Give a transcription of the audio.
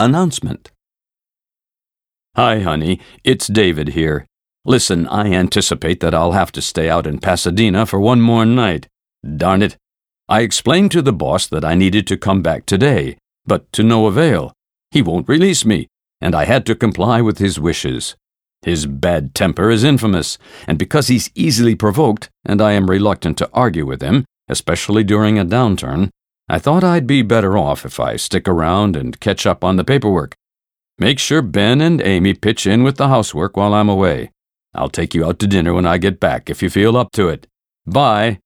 Announcement Hi, honey. It's David here. Listen, I anticipate that I'll have to stay out in Pasadena for one more night. Darn it. I explained to the boss that I needed to come back today, but to no avail. He won't release me, and I had to comply with his wishes. His bad temper is infamous, and because he's easily provoked, and I am reluctant to argue with him, especially during a downturn, I thought I'd be better off if I stick around and catch up on the paperwork. Make sure Ben and Amy pitch in with the housework while I'm away. I'll take you out to dinner when I get back if you feel up to it. Bye.